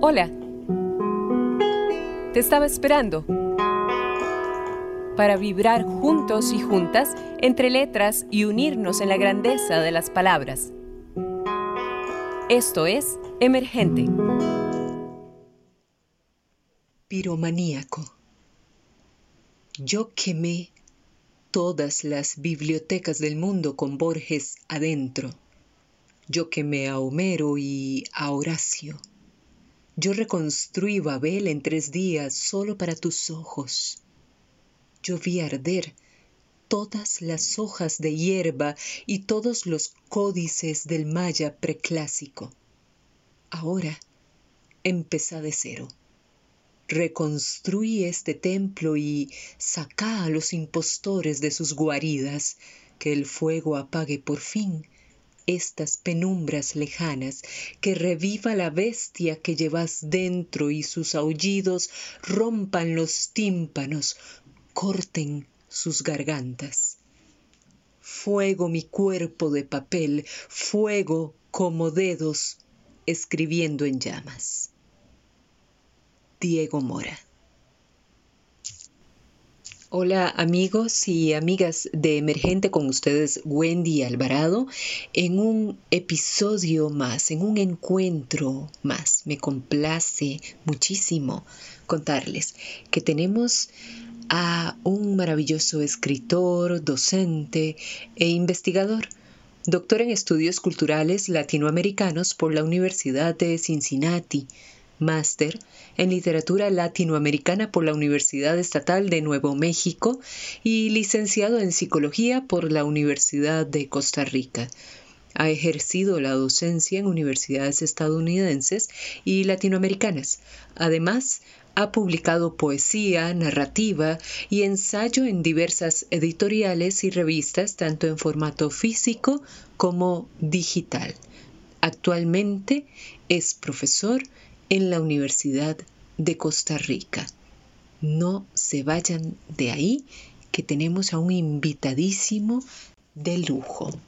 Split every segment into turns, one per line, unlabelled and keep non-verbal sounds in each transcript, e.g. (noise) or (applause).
Hola. Te estaba esperando para vibrar juntos y juntas entre letras y unirnos en la grandeza de las palabras. Esto es Emergente.
Piromaníaco. Yo quemé todas las bibliotecas del mundo con Borges adentro. Yo quemé a Homero y a Horacio. Yo reconstruí Babel en tres días solo para tus ojos. Yo vi arder todas las hojas de hierba y todos los códices del maya preclásico. Ahora empezá de cero. Reconstruí este templo y sacá a los impostores de sus guaridas, que el fuego apague por fin estas penumbras lejanas, que reviva la bestia que llevas dentro y sus aullidos rompan los tímpanos, corten sus gargantas. Fuego mi cuerpo de papel, fuego como dedos escribiendo en llamas. Diego Mora Hola amigos y amigas de Emergente con ustedes Wendy Alvarado en un episodio más, en un encuentro más. Me complace muchísimo contarles que tenemos a un maravilloso escritor, docente e investigador, doctor en estudios culturales latinoamericanos por la Universidad de Cincinnati máster en literatura latinoamericana por la Universidad Estatal de Nuevo México y licenciado en psicología por la Universidad de Costa Rica. Ha ejercido la docencia en universidades estadounidenses y latinoamericanas. Además, ha publicado poesía, narrativa y ensayo en diversas editoriales y revistas, tanto en formato físico como digital. Actualmente es profesor en la Universidad de Costa Rica. No se vayan de ahí, que tenemos a un invitadísimo de lujo.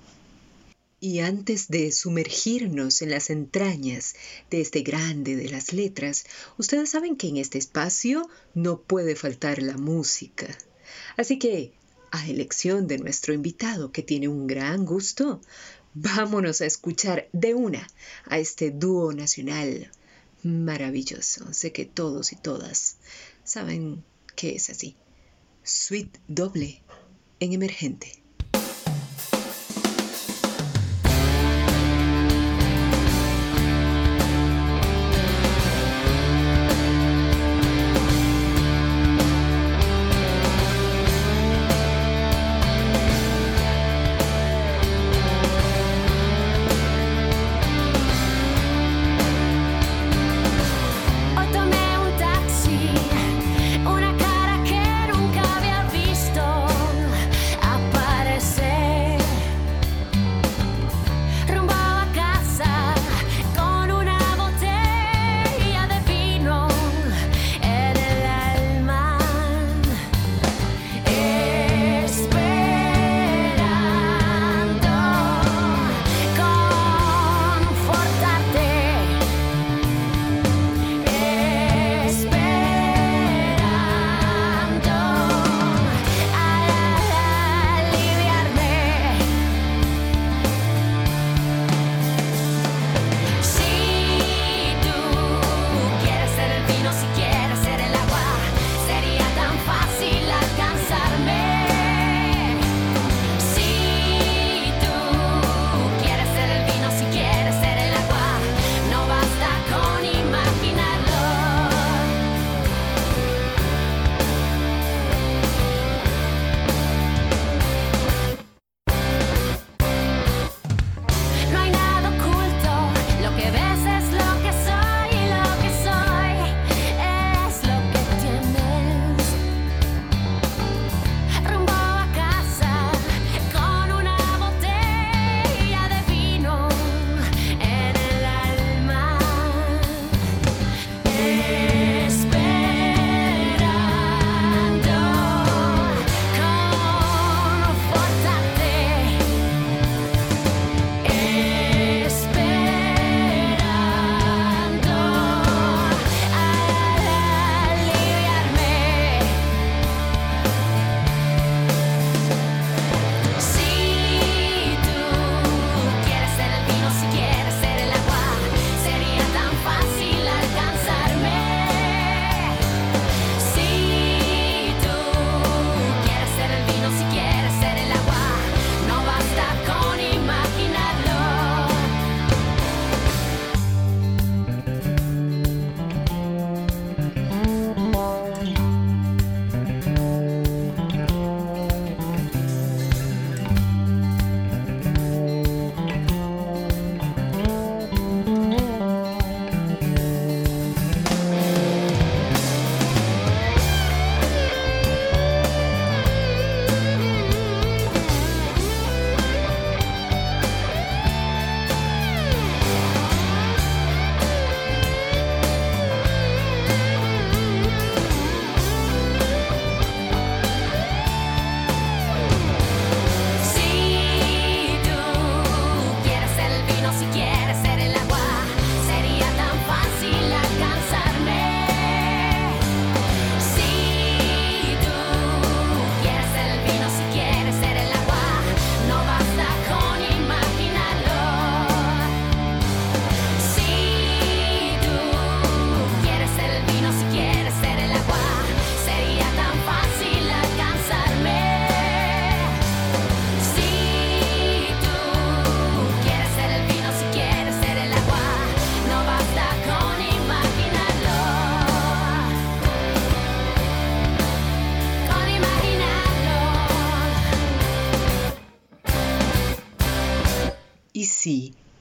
Y antes de sumergirnos en las entrañas de este grande de las letras, ustedes saben que en este espacio no puede faltar la música. Así que, a elección de nuestro invitado, que tiene un gran gusto, vámonos a escuchar de una a este dúo nacional maravilloso. Sé que todos y todas saben que es así. Suite doble en emergente.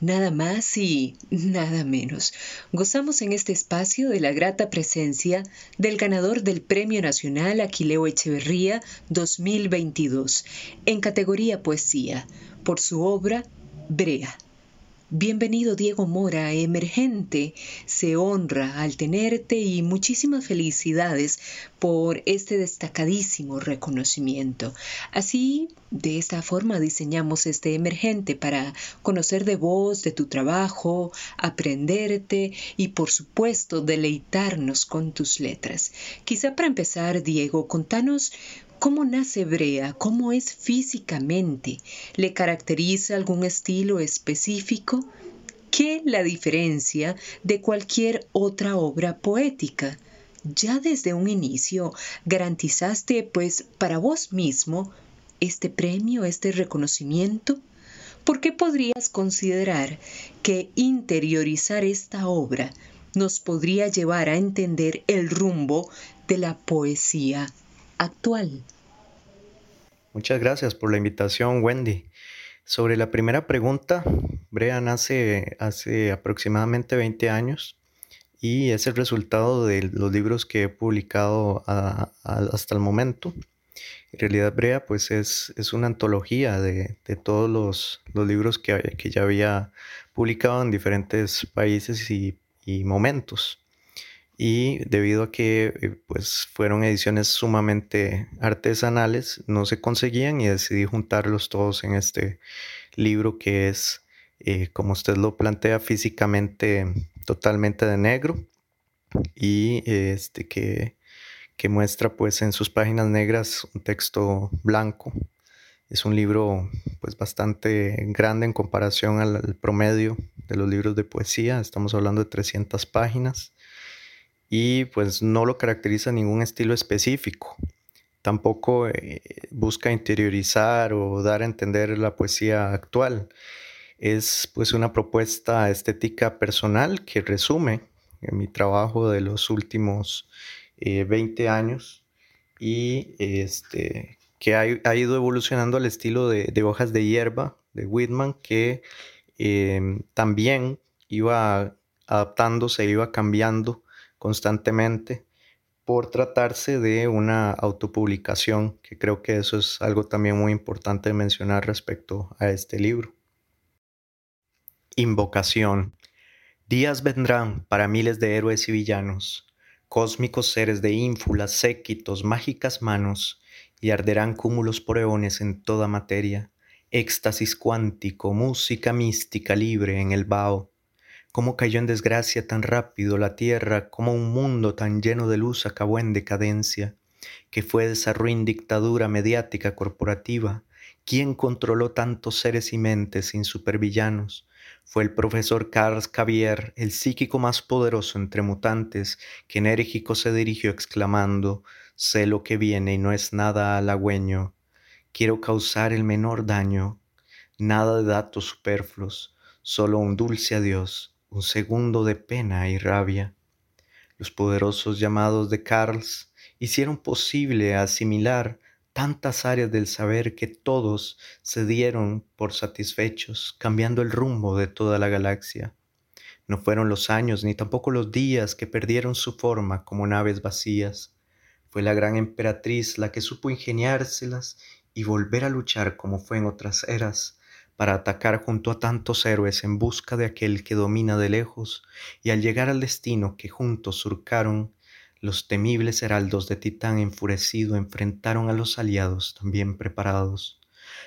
Nada más y nada menos. Gozamos en este espacio de la grata presencia del ganador del Premio Nacional Aquileo Echeverría 2022 en categoría Poesía por su obra Brea. Bienvenido Diego Mora, emergente, se honra al tenerte y muchísimas felicidades por este destacadísimo reconocimiento. Así, de esta forma diseñamos este emergente para conocer de vos, de tu trabajo, aprenderte y por supuesto deleitarnos con tus letras. Quizá para empezar, Diego, contanos ¿Cómo nace Brea? ¿Cómo es físicamente? ¿Le caracteriza algún estilo específico? ¿Qué la diferencia de cualquier otra obra poética? Ya desde un inicio garantizaste pues para vos mismo este premio, este reconocimiento. ¿Por qué podrías considerar que interiorizar esta obra nos podría llevar a entender el rumbo de la poesía actual.
Muchas gracias por la invitación, Wendy. Sobre la primera pregunta, Brea nace hace aproximadamente 20 años y es el resultado de los libros que he publicado hasta el momento. En realidad, Brea pues es, es una antología de, todos los, libros que, que, ya había publicado en diferentes países y momentos y debido a que eh, pues fueron ediciones sumamente artesanales no se conseguían y decidí juntarlos todos en este libro que es eh, como usted lo plantea físicamente totalmente de negro y este que, que muestra pues en sus páginas negras un texto blanco. Es un libro pues bastante grande en comparación al promedio de los libros de poesía estamos hablando de 300 páginas y pues no lo caracteriza ningún estilo específico. Tampoco eh, busca interiorizar o dar a entender la poesía actual. Es pues una propuesta estética personal que resume mi trabajo de los últimos 20 eh, años y este, que ha, ido evolucionando al estilo de, hojas de hierba de Whitman que em, también iba adaptándose, iba cambiando constantemente por tratarse de una autopublicación, que creo que eso es algo también muy importante mencionar respecto a este libro. Invocación. Días vendrán para miles de héroes y villanos, cósmicos seres de ínfulas, séquitos, mágicas manos, y arderán cúmulos por eones en toda materia, éxtasis cuántico, música mística libre en el vaho, cómo cayó en desgracia tan rápido la tierra, como un mundo tan lleno de luz acabó en decadencia, que fue esa ruin dictadura mediática corporativa, ¿quién controló tantos seres y mentes sin supervillanos? Fue el profesor Carl Xavier, el psíquico más poderoso entre mutantes, que enérgico se dirigió exclamando, sé lo que viene y no es nada halagüeño, quiero causar el menor daño, nada de datos superfluos, solo un dulce adiós, un segundo de pena y rabia. Los poderosos llamados de Carls hicieron posible asimilar tantas áreas del saber que todos se dieron por satisfechos, cambiando el rumbo de toda la galaxia. No fueron los años ni tampoco los días que perdieron su forma como naves vacías. Fue la gran emperatriz la que supo ingeniárselas y volver a luchar como fue en otras eras, para atacar junto a tantos héroes en busca de aquel que domina de lejos, y al llegar al destino que juntos surcaron, los temibles heraldos de Titán enfurecido enfrentaron a los aliados también preparados.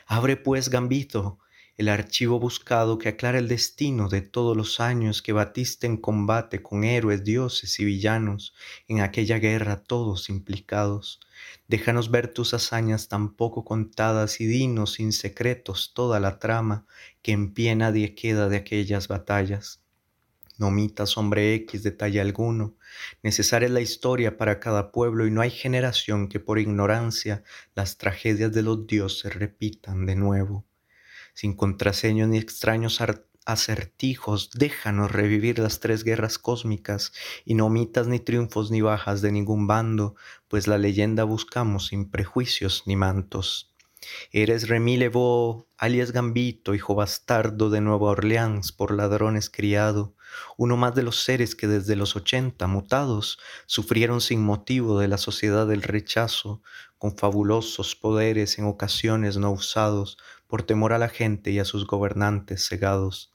Abre pues, Gambito, el archivo buscado que aclara el destino de todos los años que batiste en combate con héroes, dioses y villanos, en aquella guerra todos implicados. Déjanos ver tus hazañas tan poco contadas y dinos sin secretos toda la trama que en pie nadie queda de aquellas batallas. No omitas, hombre X, detalle alguno. Necesaria es la historia para cada pueblo y no hay generación que por ignorancia las tragedias de los dioses repitan de nuevo. Sin contraseños ni extraños acertijos, déjanos revivir las tres guerras cósmicas y no omitas ni triunfos ni bajas de ningún bando, pues la leyenda buscamos sin prejuicios ni mantos. Eres Remy Lebeau, alias Gambito, hijo bastardo de Nueva Orleans por ladrones criado, uno más de los seres que desde los ochenta, mutados, sufrieron sin motivo de la sociedad del rechazo, con fabulosos poderes en ocasiones no usados por temor a la gente y a sus gobernantes cegados.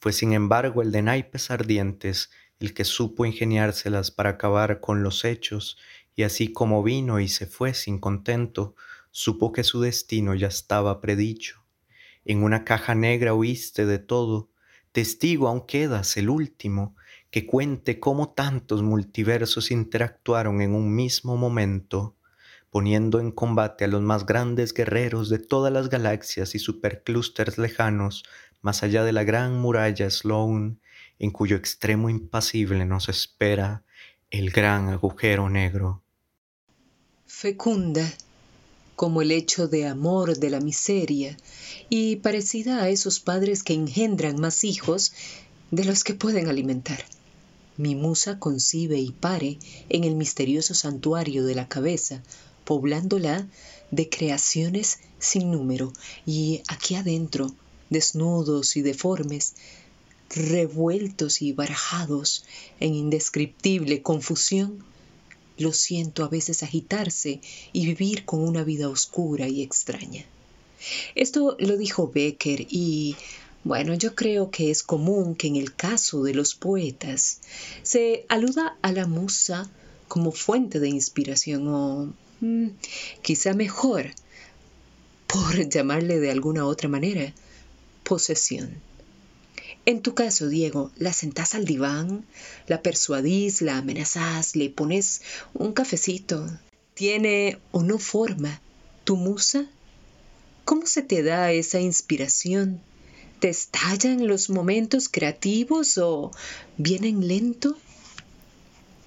Fue sin embargo el de naipes ardientes el que supo ingeniárselas para acabar con los hechos, y así como vino y se fue sin contento, supo que su destino ya estaba predicho. En una caja negra huiste de todo, testigo aún quedas el último, que cuente cómo tantos multiversos interactuaron en un mismo momento, poniendo en combate a los más grandes guerreros de todas las galaxias y superclústeres lejanos, más allá de la gran muralla Sloan, en cuyo extremo impasible nos espera el gran agujero negro.
Fecunda como el hecho de amor de la miseria, y parecida a esos padres que engendran más hijos de los que pueden alimentar. Mi musa concibe y pare en el misterioso santuario de la cabeza, poblándola de creaciones sin número, y aquí adentro, desnudos y deformes, revueltos y barajados en indescriptible confusión, lo siento a veces agitarse y vivir con una vida oscura y extraña. Esto lo dijo Becker y bueno, yo creo que es común que en el caso de los poetas se aluda a la musa como fuente de inspiración o quizá mejor, por llamarle de alguna otra manera, posesión. En tu caso, Diego, ¿la sentás al diván? ¿La persuadís? ¿La amenazás? ¿Le pones un cafecito? ¿Tiene o no forma tu musa? ¿Cómo se te da esa inspiración? ¿Te estallan los momentos creativos o vienen lento?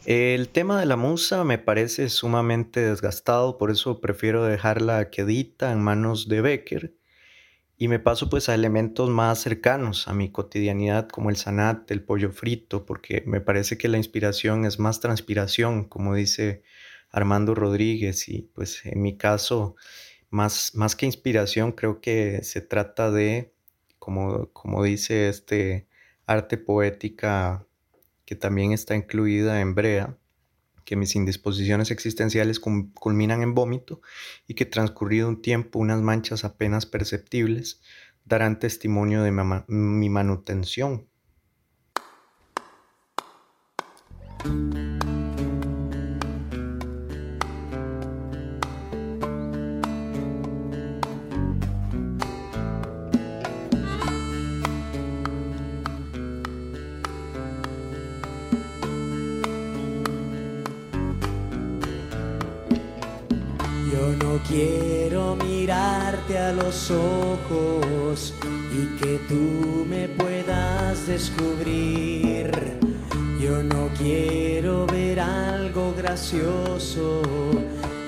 El tema de la musa me parece sumamente desgastado, por eso prefiero dejarla quedita en manos de Becker y me paso pues a elementos más cercanos a mi cotidianidad como el sanat, el pollo frito, porque me parece que la inspiración es más transpiración, como dice Armando Rodríguez y pues en mi caso más, más que inspiración creo que se trata de, como, como dice este arte poética que también está incluida en Brea, que mis indisposiciones existenciales culminan en vómito y que transcurrido un tiempo unas manchas apenas perceptibles darán testimonio de mi manutención.
Quiero mirarte a los ojos y que tú me puedas descubrir. Yo no quiero ver algo gracioso,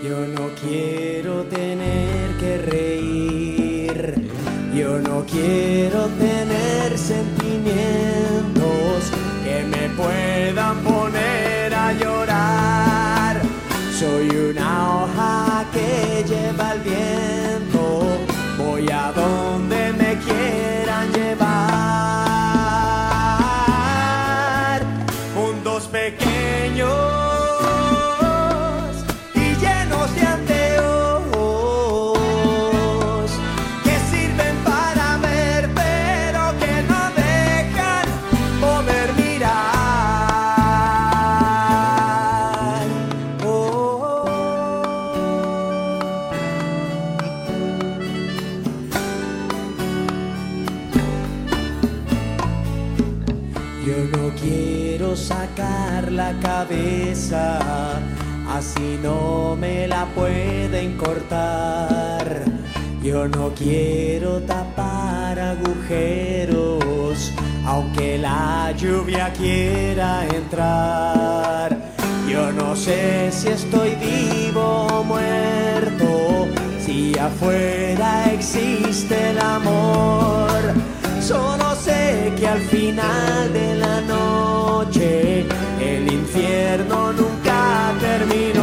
yo no quiero tener que reír, yo no quiero tener sentimientos que me puedan poner a llorar. Soy que quiero tapar agujeros, aunque la lluvia quiera entrar. Yo no sé si estoy vivo o muerto, si afuera existe el amor. Solo sé que al final de la noche el infierno nunca terminó.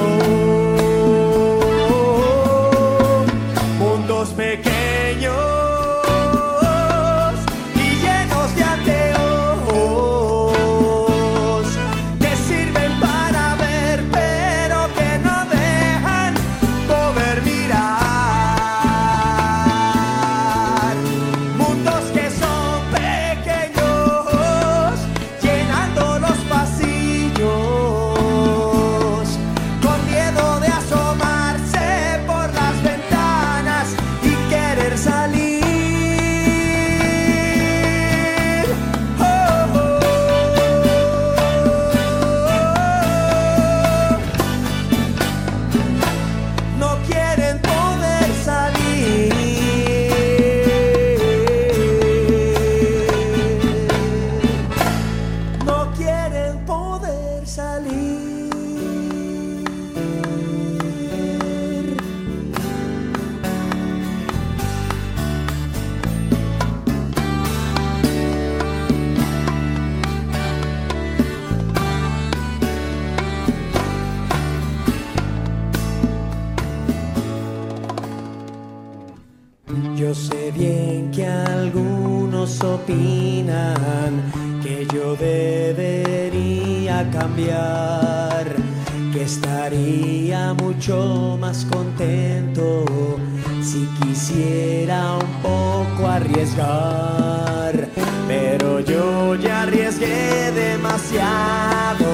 Si quisiera un poco arriesgar. Pero yo ya arriesgué demasiado,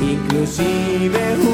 inclusive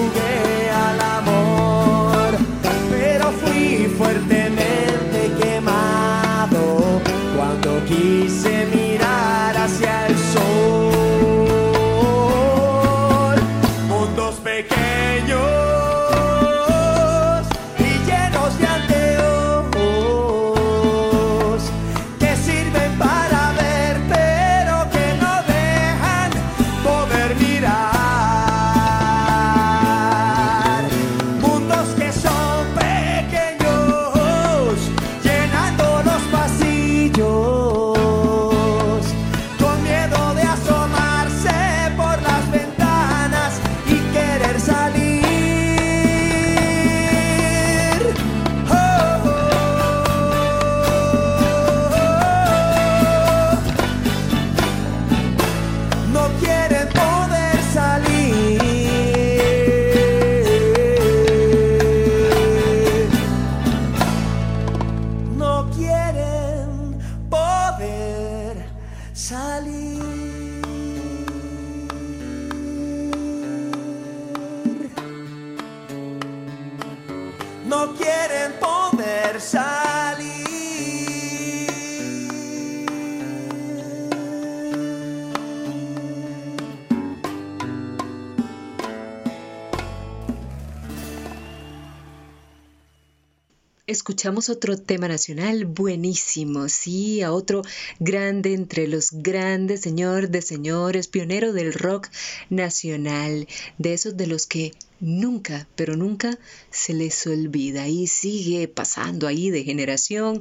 Escuchamos otro tema nacional buenísimo, sí, a otro grande entre los grandes, señor de señores, pionero del rock nacional, de esos de los que nunca, pero nunca se les olvida y sigue pasando ahí de generación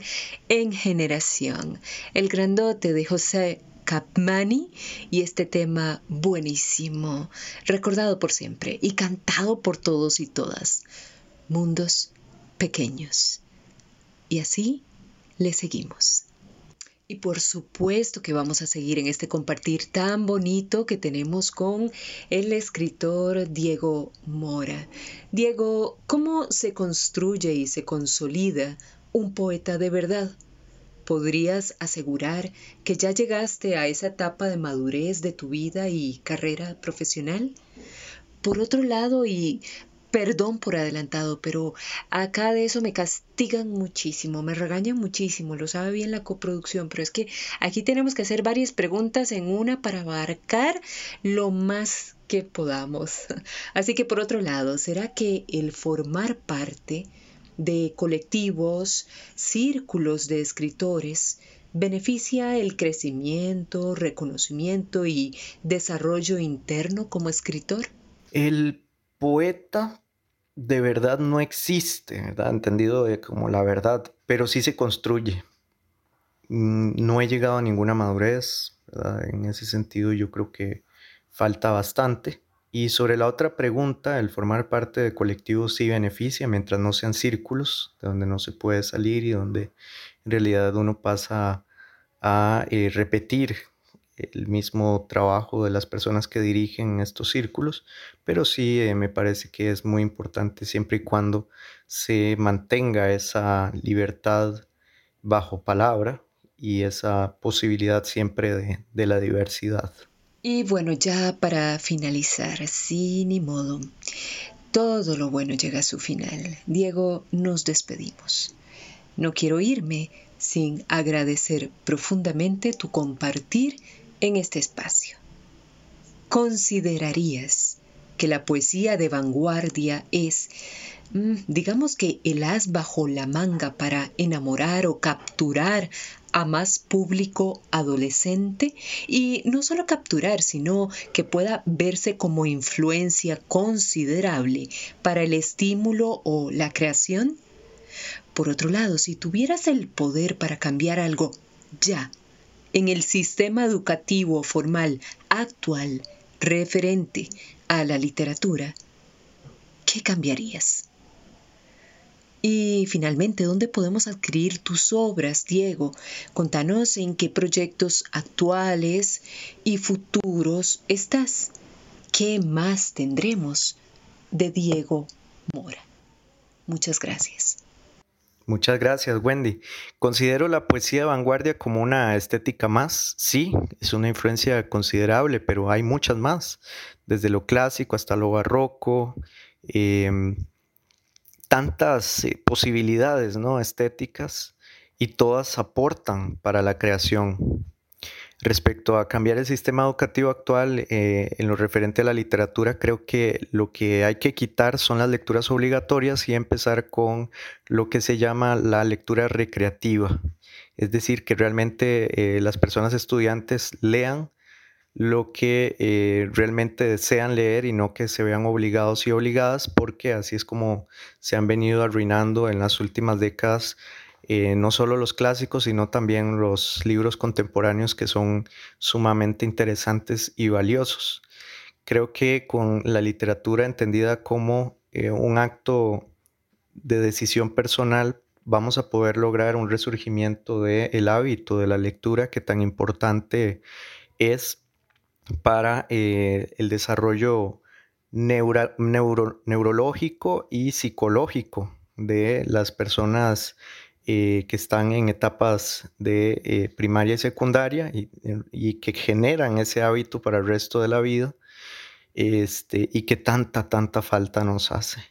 en generación. El grandote de José Capmani y este tema buenísimo, recordado por siempre y cantado por todos y todas. Mundos pequeños. Y así le seguimos. Y por supuesto que vamos a seguir en este compartir tan bonito que tenemos con el escritor Diego Mora. Diego, ¿cómo se construye y se consolida un poeta de verdad? ¿Podrías asegurar que ya llegaste a esa etapa de madurez de tu vida y carrera profesional? Por otro lado, y Perdón por adelantado, pero acá de eso me castigan muchísimo, me regañan muchísimo, lo sabe bien la coproducción, pero es que aquí tenemos que hacer varias preguntas en una para abarcar lo más que podamos. (laughs) Así que por otro lado, ¿será que el formar parte de colectivos, círculos de escritores, beneficia el crecimiento, reconocimiento y desarrollo interno como escritor?
El poeta de verdad no existe, ¿verdad? Entendido de como la verdad, pero sí se construye. Mm, No he llegado a ninguna madurez. En ese sentido yo creo que falta bastante. Y sobre la otra pregunta, el formar parte de colectivos sí beneficia mientras no sean círculos, de donde no se puede salir y donde en realidad uno pasa a eh, repetir el mismo trabajo de las personas que dirigen estos círculos, pero sí eh, me parece que es muy importante siempre y cuando se mantenga esa libertad bajo palabra y esa posibilidad siempre de, de la diversidad.
Y bueno, ya para finalizar, sí, ni modo. Todo lo bueno llega a su final. Diego, nos despedimos. No quiero irme sin agradecer profundamente tu compartir en este espacio. ¿Considerarías que la poesía de vanguardia es mm, digamos que el as bajo la manga para enamorar o capturar a más público adolescente y no solo capturar, sino que pueda verse como influencia considerable para el estímulo o la creación? Por otro lado, si tuvieras el poder para cambiar algo ya en el sistema educativo formal actual referente a la literatura, ¿qué cambiarías? Y finalmente, ¿dónde podemos adquirir tus obras, Diego? Contanos en qué proyectos actuales y futuros estás. ¿Qué más tendremos de Diego Mora? Muchas gracias.
Muchas gracias, Wendy. Considero la poesía de vanguardia como una estética más. Sí, es una influencia considerable, pero hay muchas más, desde lo clásico hasta lo barroco. Em, tantas eh, posibilidades ¿no? estéticas y todas aportan para la creación. Respecto a cambiar el sistema educativo actual eh, en lo referente a la literatura, creo que lo que hay que quitar son las lecturas obligatorias y empezar con lo que se llama la lectura recreativa. Es decir, que realmente eh, las personas estudiantes lean lo que eh, realmente desean leer y no que se vean obligados y obligadas, porque así es como se han venido arruinando en las últimas décadas eh, no solo los clásicos, sino también los libros contemporáneos que son sumamente interesantes y valiosos. Creo que con la literatura entendida como eh, un acto de decisión personal, vamos a poder lograr un resurgimiento del hábito de la lectura que tan importante es para eh, el desarrollo neurológico y psicológico de las personas eh, que están en etapas de eh, primaria y secundaria y, que generan ese hábito para el resto de la vida este, y que tanta, tanta falta nos hace.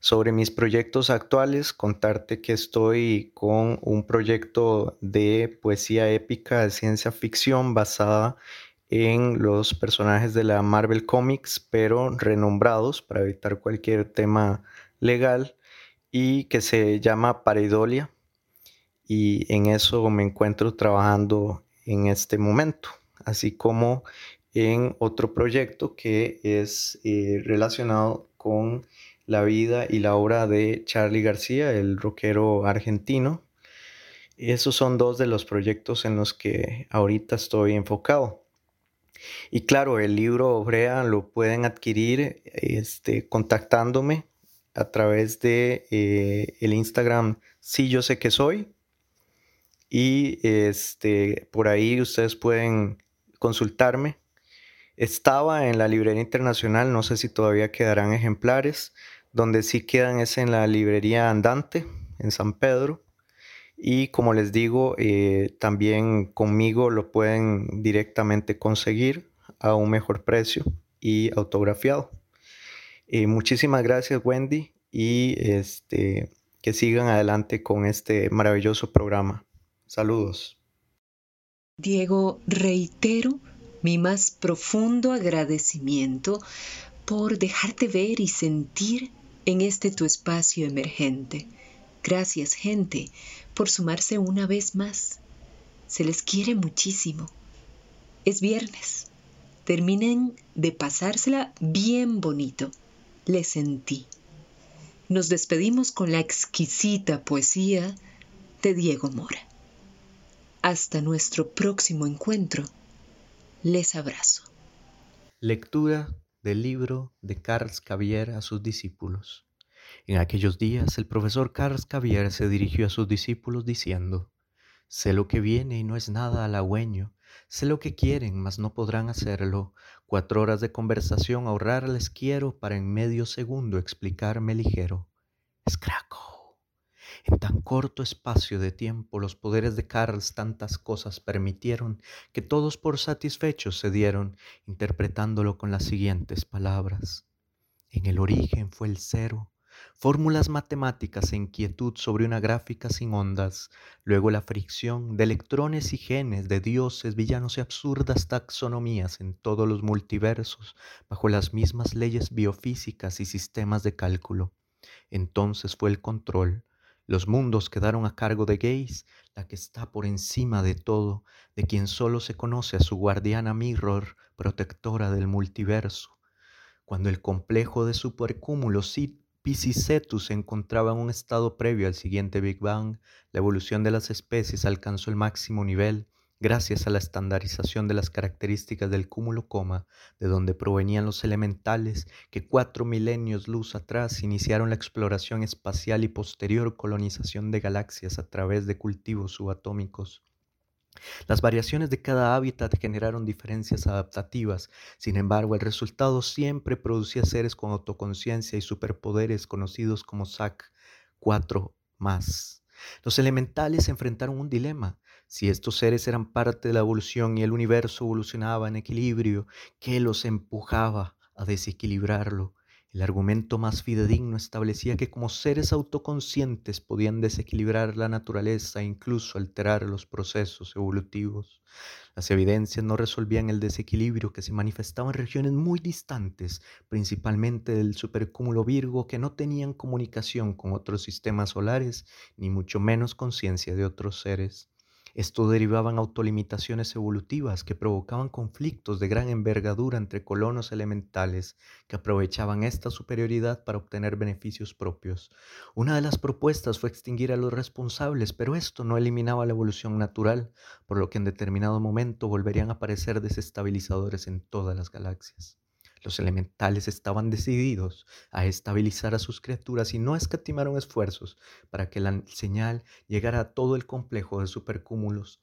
Sobre mis proyectos actuales, contarte que estoy con un proyecto de poesía épica de ciencia ficción basada en los personajes de la Marvel Comics, pero renombrados para evitar cualquier tema legal y que se llama Pareidolia y en eso me encuentro trabajando en este momento, así como en otro proyecto que es eh, relacionado con la vida y la obra de Charlie García, el rockero argentino. Esos son dos de los proyectos en los que ahorita estoy enfocado. Y claro, el libro Obrea lo pueden adquirir este, contactándome a través de eh, el Instagram Sí Yo Sé Que Soy. Y este, por ahí ustedes pueden consultarme. Estaba en la librería internacional, no sé si todavía quedarán ejemplares. Donde sí quedan es en la librería Andante, en San Pedro. Y como les digo, eh, también conmigo lo pueden directamente conseguir a un mejor precio y autografiado. Eh, muchísimas gracias Wendy y este, que sigan adelante con este maravilloso programa. Saludos.
Diego, reitero mi más profundo agradecimiento por dejarte ver y sentir en este tu espacio emergente. Gracias, gente, por sumarse una vez más. Se les quiere muchísimo. Es viernes. Terminen de pasársela bien bonito le sentí. Nos despedimos con la exquisita poesía de Diego Mora. Hasta nuestro próximo encuentro. Les abrazo.
Lectura del libro de Carl Cavier a sus discípulos. En aquellos días el profesor Carl Cavier se dirigió a sus discípulos diciendo, Sé lo que viene y no es nada halagüeño, Sé lo que quieren, mas no podrán hacerlo. Cuatro horas de conversación ahorrarles quiero para en medio segundo explicarme ligero. Escraco. En tan corto espacio de tiempo los poderes de Carls tantas cosas permitieron que todos por satisfechos se dieron, interpretándolo con las siguientes palabras. En el origen fue el cero, fórmulas matemáticas e inquietud sobre una gráfica sin ondas, luego la fricción de electrones y genes, de dioses, villanos y absurdas taxonomías en todos los multiversos, bajo las mismas leyes biofísicas y sistemas de cálculo. Entonces fue el control. Los mundos quedaron a cargo de Gaze, la que está por encima de todo, de quien solo se conoce a su guardiana Mirror, protectora del multiverso. Cuando el complejo de supercúmulos Piscicetus se encontraba en un estado previo al siguiente Big Bang, la evolución de las especies alcanzó el máximo nivel gracias a la estandarización de las características del cúmulo coma, de donde provenían los elementales que cuatro milenios luz atrás iniciaron la exploración espacial y posterior colonización de galaxias a través de cultivos subatómicos. Las variaciones de cada hábitat generaron diferencias adaptativas, sin embargo el resultado siempre producía seres con autoconciencia y superpoderes conocidos como SAC 4 más. Los elementales enfrentaron un dilema. Si estos seres eran parte de la evolución y el universo evolucionaba en equilibrio, ¿qué los empujaba a desequilibrarlo? El argumento más fidedigno establecía que como seres autoconscientes podían desequilibrar la naturaleza e incluso alterar los procesos evolutivos. Las evidencias no resolvían el desequilibrio que se manifestaba en regiones muy distantes, principalmente del supercúmulo Virgo, que no tenían comunicación con otros sistemas solares, ni mucho menos conciencia de otros seres. Esto derivaba en autolimitaciones evolutivas que provocaban conflictos de gran envergadura entre colonos elementales que aprovechaban esta superioridad para obtener beneficios propios. Una de las propuestas fue extinguir a los responsables, pero esto no eliminaba la evolución natural, por lo que en determinado momento volverían a aparecer desestabilizadores en todas las galaxias. Los elementales estaban decididos a estabilizar a sus criaturas y no escatimaron esfuerzos para que la señal llegara a todo el complejo de supercúmulos.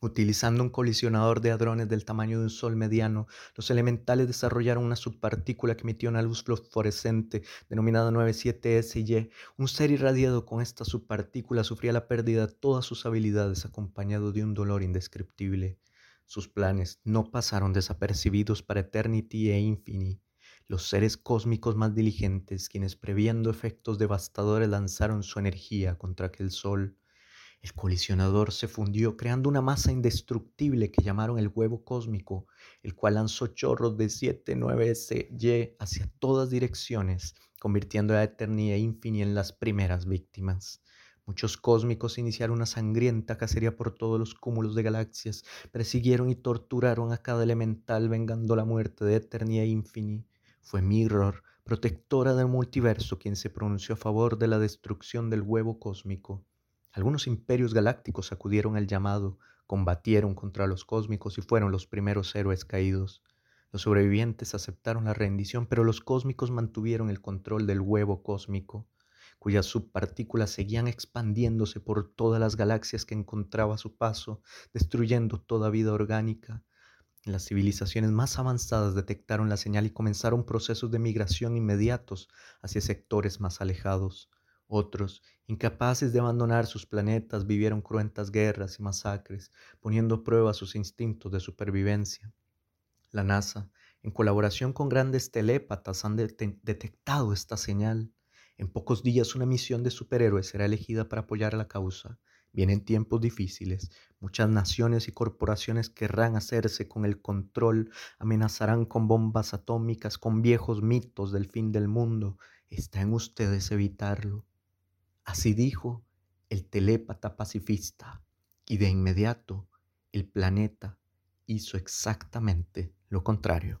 Utilizando un colisionador de hadrones del tamaño de un sol mediano, los elementales desarrollaron una subpartícula que emitió una luz fluorescente denominada 97SY. Un ser irradiado con esta subpartícula sufría la pérdida de todas sus habilidades acompañado de un dolor indescriptible. Sus planes no pasaron desapercibidos para Eternity e Infinity, los seres cósmicos más diligentes, quienes previendo efectos devastadores lanzaron su energía contra aquel sol. El colisionador se fundió creando una masa indestructible que llamaron el huevo cósmico, el cual lanzó chorros de 7, 9 Y hacia todas direcciones, convirtiendo a Eternity e Infinity en las primeras víctimas. Muchos cósmicos iniciaron una sangrienta cacería por todos los cúmulos de galaxias, persiguieron y torturaron a cada elemental vengando la muerte de Eternia e Infini. Fue Mirror, protectora del multiverso, quien se pronunció a favor de la destrucción del huevo cósmico. Algunos imperios galácticos acudieron al llamado, combatieron contra los cósmicos y fueron los primeros héroes caídos. Los sobrevivientes aceptaron la rendición, pero los cósmicos mantuvieron el control del huevo cósmico cuyas subpartículas seguían expandiéndose por todas las galaxias que encontraba a su paso, destruyendo toda vida orgánica. Las civilizaciones más avanzadas detectaron la señal y comenzaron procesos de migración inmediatos hacia sectores más alejados. Otros, incapaces de abandonar sus planetas, vivieron cruentas guerras y masacres, poniendo a prueba sus instintos de supervivencia. La NASA, en colaboración con grandes telépatas, han detectado esta señal. En pocos días una misión de superhéroes será elegida para apoyar la causa. Vienen tiempos difíciles. Muchas naciones y corporaciones querrán hacerse con el control, amenazarán con bombas atómicas, con viejos mitos del fin del mundo. Está en ustedes evitarlo. Así dijo el telépata pacifista. Y de inmediato el planeta hizo exactamente lo contrario.